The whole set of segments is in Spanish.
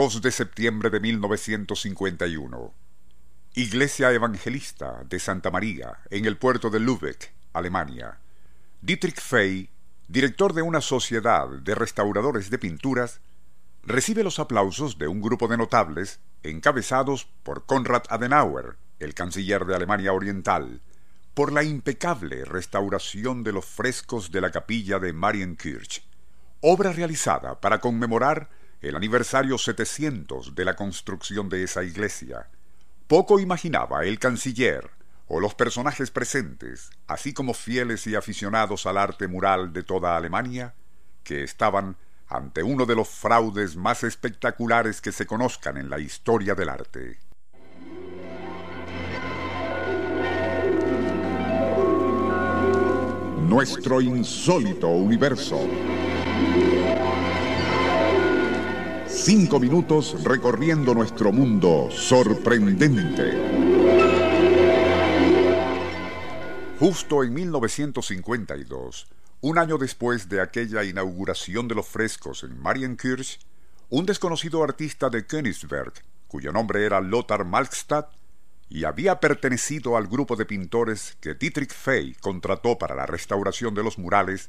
2 de septiembre de 1951. Iglesia Evangelista de Santa María, en el puerto de Lübeck, Alemania. Dietrich Fey, director de una sociedad de restauradores de pinturas, recibe los aplausos de un grupo de notables encabezados por Konrad Adenauer, el canciller de Alemania Oriental, por la impecable restauración de los frescos de la capilla de Marienkirch, obra realizada para conmemorar el aniversario 700 de la construcción de esa iglesia. Poco imaginaba el canciller o los personajes presentes, así como fieles y aficionados al arte mural de toda Alemania, que estaban ante uno de los fraudes más espectaculares que se conozcan en la historia del arte. Nuestro insólito universo. Cinco minutos recorriendo nuestro mundo sorprendente. Justo en 1952, un año después de aquella inauguración de los frescos en Marienkirch, un desconocido artista de Königsberg, cuyo nombre era Lothar Malkstadt, y había pertenecido al grupo de pintores que Dietrich Fey contrató para la restauración de los murales,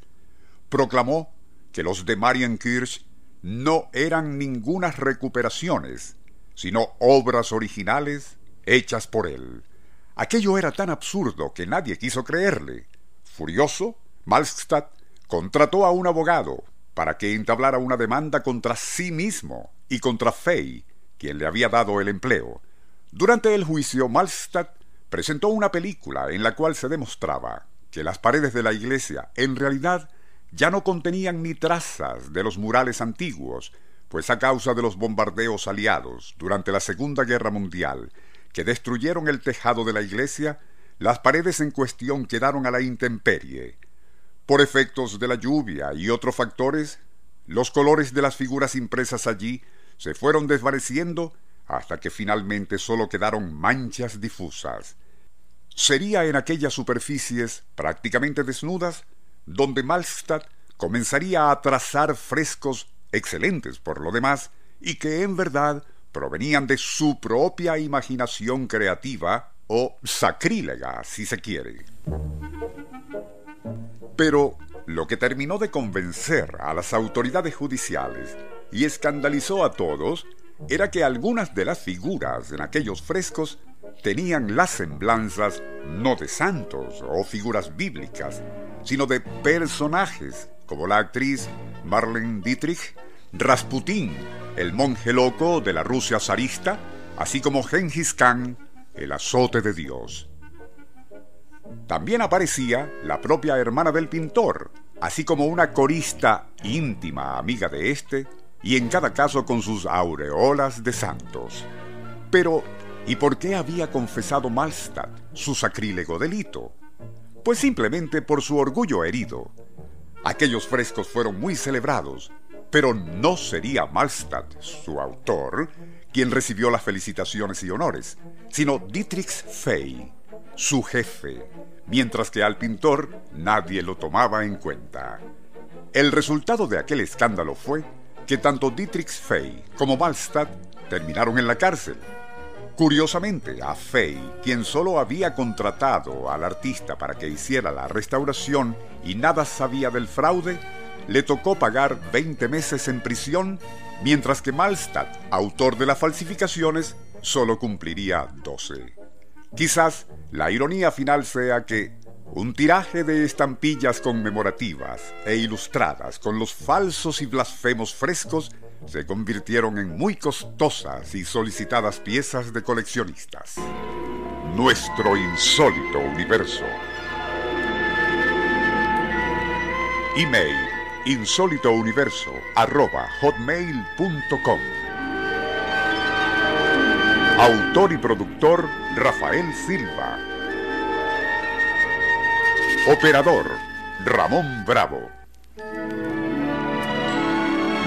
proclamó que los de Marienkirch no eran ningunas recuperaciones, sino obras originales hechas por él. Aquello era tan absurdo que nadie quiso creerle. Furioso, Malkstadt contrató a un abogado para que entablara una demanda contra sí mismo y contra Fey, quien le había dado el empleo. Durante el juicio, Malstadt presentó una película en la cual se demostraba que las paredes de la iglesia en realidad ya no contenían ni trazas de los murales antiguos, pues a causa de los bombardeos aliados durante la Segunda Guerra Mundial, que destruyeron el tejado de la iglesia, las paredes en cuestión quedaron a la intemperie. Por efectos de la lluvia y otros factores, los colores de las figuras impresas allí se fueron desvaneciendo hasta que finalmente solo quedaron manchas difusas. Sería en aquellas superficies prácticamente desnudas donde Malstadt comenzaría a trazar frescos excelentes por lo demás y que en verdad provenían de su propia imaginación creativa o sacrílega, si se quiere. Pero lo que terminó de convencer a las autoridades judiciales y escandalizó a todos era que algunas de las figuras en aquellos frescos tenían las semblanzas no de santos o figuras bíblicas, sino de personajes como la actriz Marlene Dietrich, Rasputín, el monje loco de la Rusia zarista, así como Genghis Khan, el azote de Dios. También aparecía la propia hermana del pintor, así como una corista íntima amiga de éste, y en cada caso con sus aureolas de santos. Pero, ¿y por qué había confesado Malstadt su sacrílego delito? Pues simplemente por su orgullo herido. Aquellos frescos fueron muy celebrados, pero no sería Malstadt, su autor, quien recibió las felicitaciones y honores, sino Dietrich Fey, su jefe, mientras que al pintor nadie lo tomaba en cuenta. El resultado de aquel escándalo fue que tanto Dietrich Fey como Malstadt terminaron en la cárcel. Curiosamente, a Fey, quien solo había contratado al artista para que hiciera la restauración y nada sabía del fraude, le tocó pagar 20 meses en prisión, mientras que Malstadt, autor de las falsificaciones, solo cumpliría 12. Quizás la ironía final sea que un tiraje de estampillas conmemorativas e ilustradas con los falsos y blasfemos frescos se convirtieron en muy costosas y solicitadas piezas de coleccionistas. Nuestro insólito universo. Email insólitouniverso.com Autor y productor Rafael Silva. Operador Ramón Bravo.